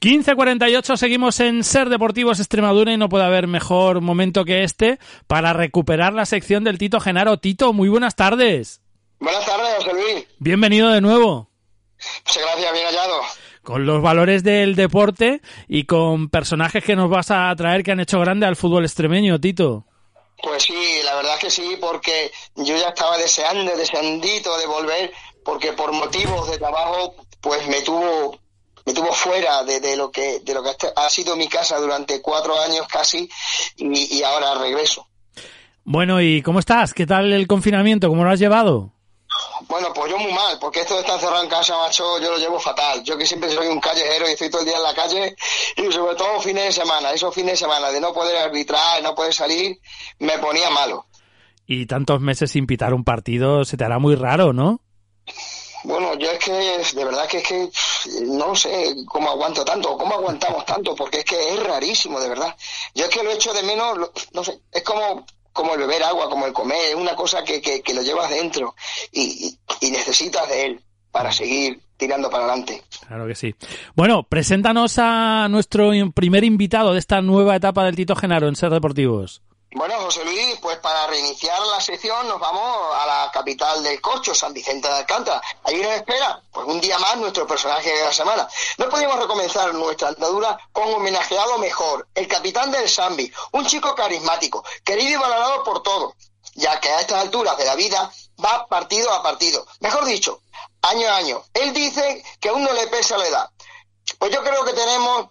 15.48, seguimos en Ser Deportivos Extremadura y no puede haber mejor momento que este para recuperar la sección del Tito Genaro. Tito, muy buenas tardes. Buenas tardes, José Luis. Bienvenido de nuevo. Muchas gracias, bien hallado. Con los valores del deporte y con personajes que nos vas a traer que han hecho grande al fútbol extremeño, Tito. Pues sí, la verdad que sí, porque yo ya estaba deseando, deseandito de volver, porque por motivos de trabajo, pues me tuvo me tuvo fuera de, lo que de lo que ha sido mi casa durante cuatro años casi y, ahora regreso. Bueno, ¿y cómo estás? ¿Qué tal el confinamiento? ¿Cómo lo has llevado? Bueno, pues yo muy mal, porque esto de estar encerrado en casa, macho, yo lo llevo fatal. Yo que siempre soy un callejero y estoy todo el día en la calle, y sobre todo fines de semana, esos fines de semana de no poder arbitrar, no poder salir, me ponía malo. Y tantos meses sin pitar un partido, se te hará muy raro, ¿no? Bueno, yo es que de verdad que es que no sé cómo aguanto tanto, cómo aguantamos tanto, porque es que es rarísimo, de verdad. Yo es que lo echo de menos, no sé, es como como el beber agua, como el comer, es una cosa que, que, lo llevas dentro y, y, necesitas de él para seguir tirando para adelante. Claro que sí. Bueno, preséntanos a nuestro primer invitado de esta nueva etapa del Tito Genaro en Ser Deportivos. Bueno, José Luis, pues para reiniciar la sección nos vamos a la capital del cocho, San Vicente de Alcántara. Allí nos espera, pues un día más, nuestro personaje de la semana. No podíamos recomenzar nuestra andadura con homenajeado mejor, el capitán del Sambi, un chico carismático, querido y valorado por todos, ya que a estas alturas de la vida va partido a partido. Mejor dicho, año a año. Él dice que aún no le pesa la edad. Pues yo creo que tenemos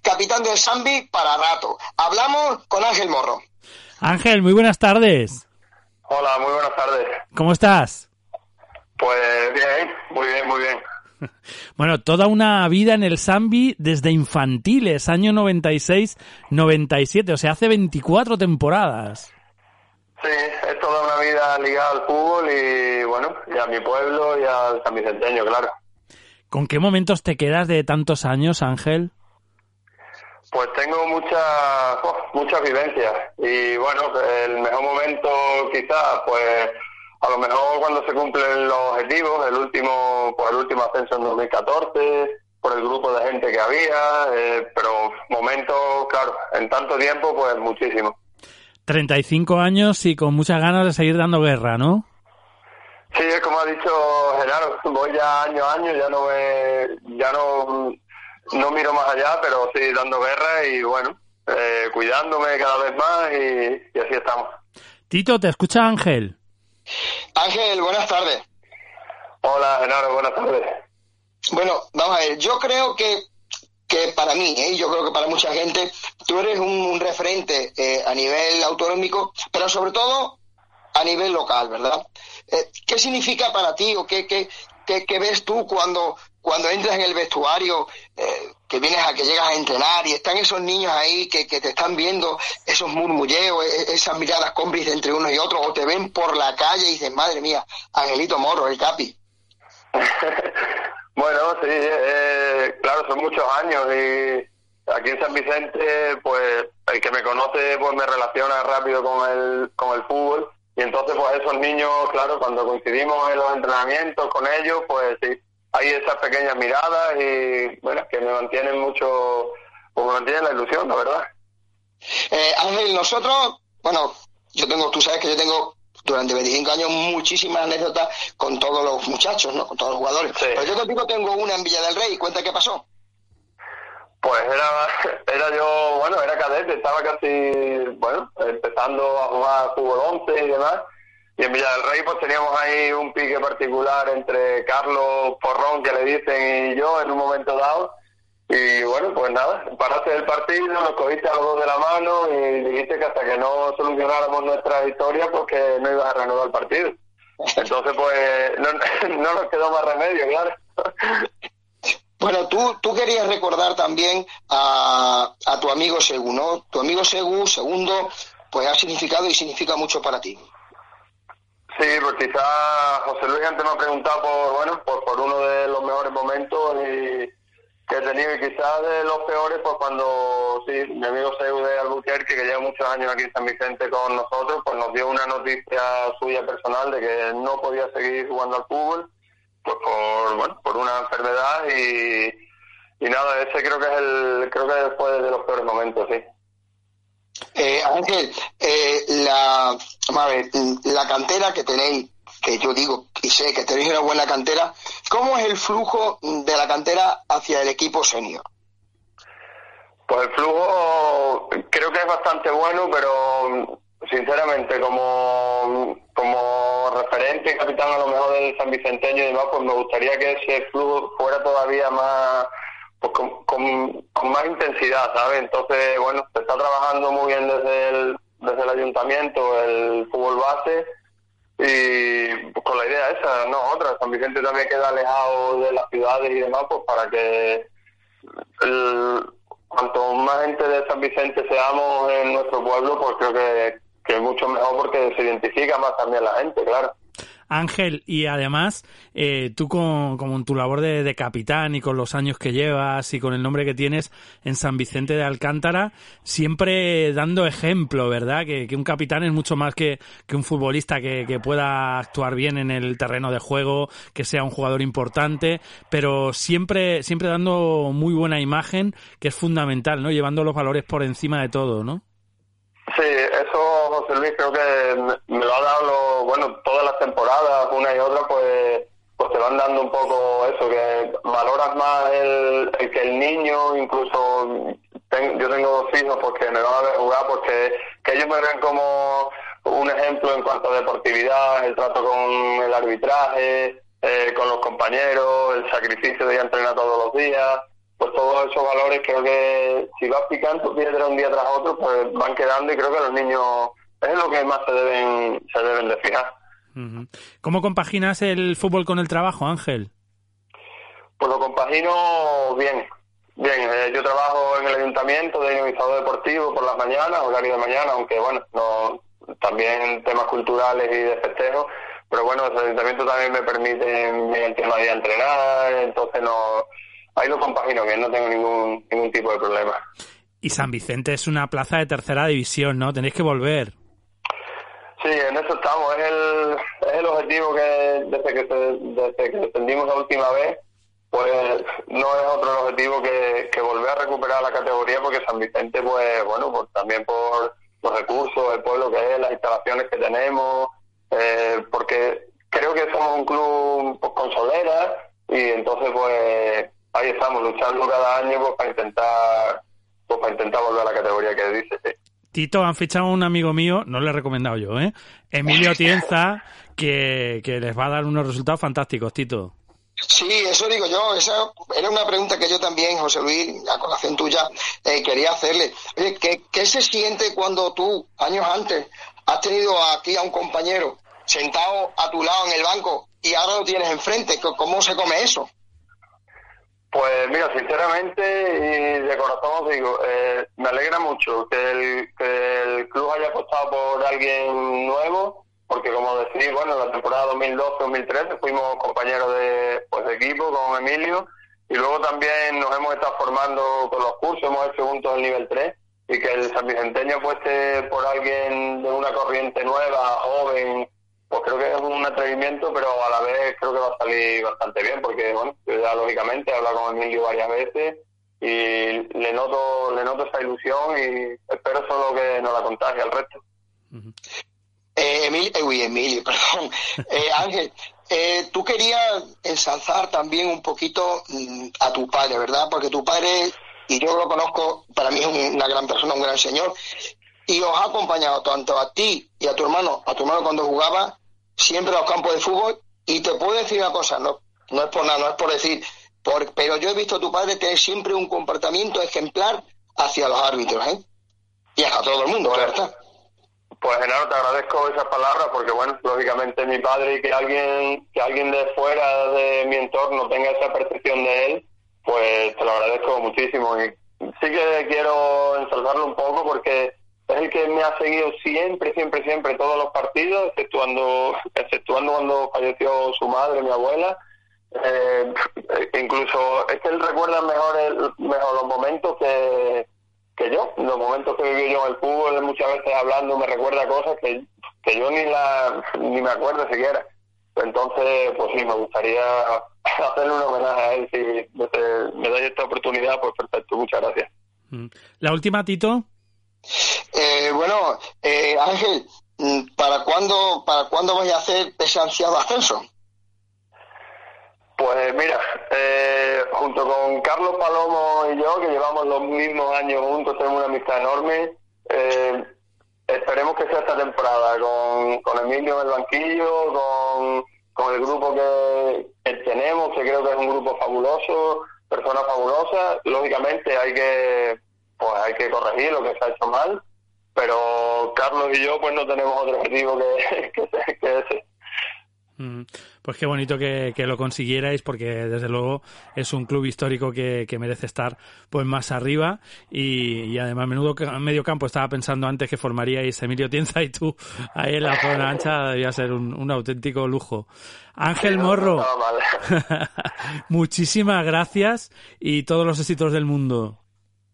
capitán del Sambi para rato. Hablamos con Ángel Morro. Ángel, muy buenas tardes. Hola, muy buenas tardes. ¿Cómo estás? Pues bien, muy bien, muy bien. Bueno, toda una vida en el Sambi desde infantiles, año 96-97, o sea, hace 24 temporadas. Sí, es toda una vida ligada al fútbol y, bueno, y a mi pueblo y al San Vicenteño, claro. ¿Con qué momentos te quedas de tantos años, Ángel? Pues tengo muchas oh, muchas vivencias y bueno, el mejor momento quizás pues a lo mejor cuando se cumplen los objetivos, el último pues el último ascenso en 2014 por el grupo de gente que había, eh, pero momentos, claro, en tanto tiempo pues muchísimo. 35 años y con muchas ganas de seguir dando guerra, ¿no? Sí, como ha dicho Gerardo, voy ya año a año, ya no me, ya no no miro más allá, pero sí dando guerra y bueno, eh, cuidándome cada vez más y, así estamos. Tito, ¿te escucha Ángel? Ángel, buenas tardes. Hola, Genaro, buenas tardes. Bueno, vamos a ver, yo creo que, que para mí, ¿eh? yo creo que para mucha gente, tú eres un, referente eh, a nivel autonómico, pero sobre todo a nivel local, ¿verdad? Eh, ¿Qué significa para ti o qué, qué, qué, ves tú cuando, cuando entras en el vestuario, eh, que vienes a que llegas a entrenar y están esos niños ahí que, que te están viendo, esos murmulleos, e, esas miradas cómplices entre unos y otros, o te ven por la calle y dices, madre mía, Angelito Moro, el Capi. bueno, sí, eh, claro, son muchos años y aquí en San Vicente, pues el que me conoce, pues me relaciona rápido con el, con el fútbol y entonces, pues esos niños, claro, cuando coincidimos en los entrenamientos con ellos, pues sí, hay esas pequeñas miradas y, bueno, que me mantienen mucho, pues me mantienen la ilusión, la verdad. Eh, Ángel, nosotros, bueno, yo tengo, tú sabes que yo tengo durante 25 años muchísimas anécdotas con todos los muchachos, ¿no? Con todos los jugadores. Pero yo contigo tengo una en Villa del Rey, cuenta qué pasó. Pues era, era yo, bueno, era cadete, estaba casi, bueno, empezando a jugar fútbol 11 y demás. Y en Villa Rey pues teníamos ahí un pique particular entre Carlos Porrón, que le dicen, y yo en un momento dado. Y bueno, pues nada, paraste el partido, nos cogiste a los dos de la mano y dijiste que hasta que no solucionáramos nuestra historia, pues que no ibas a renovar el partido. Entonces, pues no, no nos quedó más remedio, claro. Bueno, tú, tú querías recordar también a, a tu amigo Segu, ¿no? Tu amigo Segu, segundo, pues ha significado y significa mucho para ti. Sí, pues quizás José Luis antes me ha preguntado por, bueno, por, por uno de los mejores momentos y que he tenido y quizás de los peores, pues cuando sí, mi amigo Segu de Albuquerque, que lleva muchos años aquí en San Vicente con nosotros, pues nos dio una noticia suya personal de que no podía seguir jugando al fútbol pues por bueno por una enfermedad y, y nada ese creo que es el creo que fue de los peores momentos sí eh, Ángel eh, la la cantera que tenéis que yo digo y sé que tenéis una buena cantera cómo es el flujo de la cantera hacia el equipo senior pues el flujo creo que es bastante bueno pero sinceramente, como, como referente capitán a lo mejor del San Vicenteño y demás, pues me gustaría que ese flujo fuera todavía más, pues con, más intensidad, ¿sabes? Entonces, bueno, se está trabajando muy bien desde el, desde el ayuntamiento, el fútbol base, y con la idea esa, no otra, San Vicente también queda alejado de las ciudades y demás, pues para que cuanto más gente de San Vicente seamos en nuestro pueblo, pues creo que que es mucho mejor porque se identifica más también la gente, claro. Ángel, y además, eh, tú con, como en tu labor de, capitán y con los años que llevas y con el nombre que tienes en San Vicente de Alcántara, siempre dando ejemplo, ¿verdad? Que, un capitán es mucho más que, que un futbolista que, que, pueda actuar bien en el terreno de juego, que sea un jugador importante, pero siempre, siempre dando muy buena imagen, que es fundamental, ¿no? Llevando los valores por encima de todo, ¿no? Sí, eso Luis creo que me, lo ha dado, bueno, todas las temporadas, una y otra, pues pues te van dando un poco eso, que valoras más el, que el niño, incluso yo tengo dos hijos porque me van a ver jugar, porque que ellos me ven como un ejemplo en cuanto a deportividad, el trato con el arbitraje, eh, con los compañeros, el sacrificio de ir a entrenar todos los días pues todos esos valores creo que si vas picando piedra un día tras otro, pues van quedando y creo que los niños es lo que más se deben, se deben de fijar. ¿Cómo compaginas el fútbol con el trabajo, Ángel? Pues lo compagino bien. Bien, eh, yo trabajo en el ayuntamiento de dinamizador deportivo por las mañanas, horario de mañana, aunque bueno, no también temas culturales y de festejo, pero bueno, el ayuntamiento también me permite el tema de entrenar, entonces no ahí lo compagino bien, no tengo ningún, ningún tipo de problema. Y San Vicente es una plaza de tercera división, ¿no? Tenéis que volver. Sí, en eso estamos. Es el, es el objetivo que desde que, desde que defendimos la última vez, pues no es otro objetivo que, que volver a recuperar la categoría, porque San Vicente, pues bueno, pues también por los recursos, el pueblo que es, las instalaciones que tenemos, eh, porque creo que somos un club pues, con solera y entonces pues ahí estamos luchando cada año pues, para intentar pues, para intentar volver a la categoría que dice. Tito, han fichado a un amigo mío, no le he recomendado yo, ¿eh? Emilio Tienza, que, que les va a dar unos resultados fantásticos, Tito. Sí, eso digo yo. Esa era una pregunta que yo también, José Luis, a colación tuya, eh, quería hacerle. Oye, ¿qué, ¿qué, se siente cuando tú, años antes, has tenido aquí a un compañero sentado a tu lado en el banco y ahora lo tienes enfrente? ¿Cómo se come eso? Pues mira, sinceramente y de corazón os digo, eh, me alegra mucho que el, que el club haya apostado por alguien nuevo, porque como decís, bueno, en la temporada 2012-2013 fuimos compañeros de, pues, equipo con Emilio y luego también nos hemos estado formando con los cursos, hemos hecho juntos el nivel 3 y que el San Vicenteño apueste por alguien de una corriente nueva, joven, pues creo que es un atrevimiento, pero a la vez creo que va a salir bastante bien, porque bueno, ya lógicamente he hablado con Emilio varias veces y le noto, le noto esa ilusión y espero solo que no la contagie al resto. eh, Emilio, eh, uy, Emilio, perdón. Eh, Ángel, eh, tú querías ensalzar también un poquito mm, a tu padre, ¿verdad? Porque tu padre, y yo lo conozco, para mí es una gran persona, un gran señor, y os ha acompañado tanto a ti y a tu hermano, a tu hermano cuando jugaba, siempre a los campos de fútbol y te puedo decir una cosa, no, no es por nada, no es por decir, por, pero yo he visto a tu padre tener siempre un comportamiento ejemplar hacia los árbitros, ¿eh? Y a todo el mundo, Pues, ¿verdad? Pues Genaro, te agradezco esas palabras porque, bueno, lógicamente mi padre y que alguien, que alguien de fuera de mi entorno tenga esa percepción de él, pues te lo agradezco muchísimo. Y sí que quiero ensalzarlo un poco porque es el que me ha seguido siempre, siempre, siempre todos los partidos, exceptuando, exceptuando cuando falleció su madre, mi abuela. Eh, incluso es que él recuerda mejor, el- mejor los momentos que, que yo, los momentos que viví yo en el fútbol, muchas veces hablando me recuerda cosas que, que yo ni la ni me acuerdo siquiera. Entonces, pues sí, me gustaría hacerle un homenaje a él. Si me, me dais esta oportunidad, pues perfecto, muchas gracias. Mm. La última, Tito. Eh, bueno, eh, Ángel, mm, ¿para cuándo, ¿para cuándo vais a hacer ese ansiado ascenso? Pues mira, eh, junto con Carlos Palomo y yo, que llevamos los mismos años juntos, tenemos una amistad enorme, eh, esperemos que sea esta temporada, con, con Emilio en el banquillo, con, con el grupo que tenemos, que creo que es un grupo fabuloso, personas fabulosas, lógicamente hay que, pues hay que corregir lo que se ha hecho mal, pero Carlos y yo pues no tenemos otro objetivo que, que, que ese. Mm, Pues qué bonito que, que lo consiguierais porque desde luego es un club histórico que, que merece estar pues más arriba y, y además menudo medio campo estaba pensando antes que formaríais Emilio Tienza y tú ahí en la zona ancha debía ser un, un auténtico lujo. Ángel Morro, muchísimas gracias y todos los éxitos del mundo.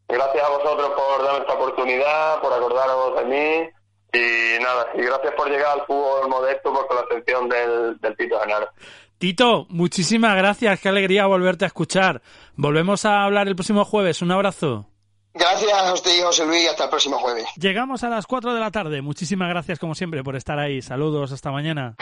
Gracias vosotros por darme esta oportunidad, por acordaros de mí y nada, y gracias por llegar al fútbol modesto con la atención del, del Tito Genaro. Tito, muchísimas gracias, qué alegría volverte a escuchar. Volvemos a hablar el próximo jueves, un abrazo. Gracias a usted y José Luis, hasta el próximo jueves. Llegamos a las 4 de la tarde. Muchísimas gracias como siempre por estar ahí. Saludos, hasta mañana.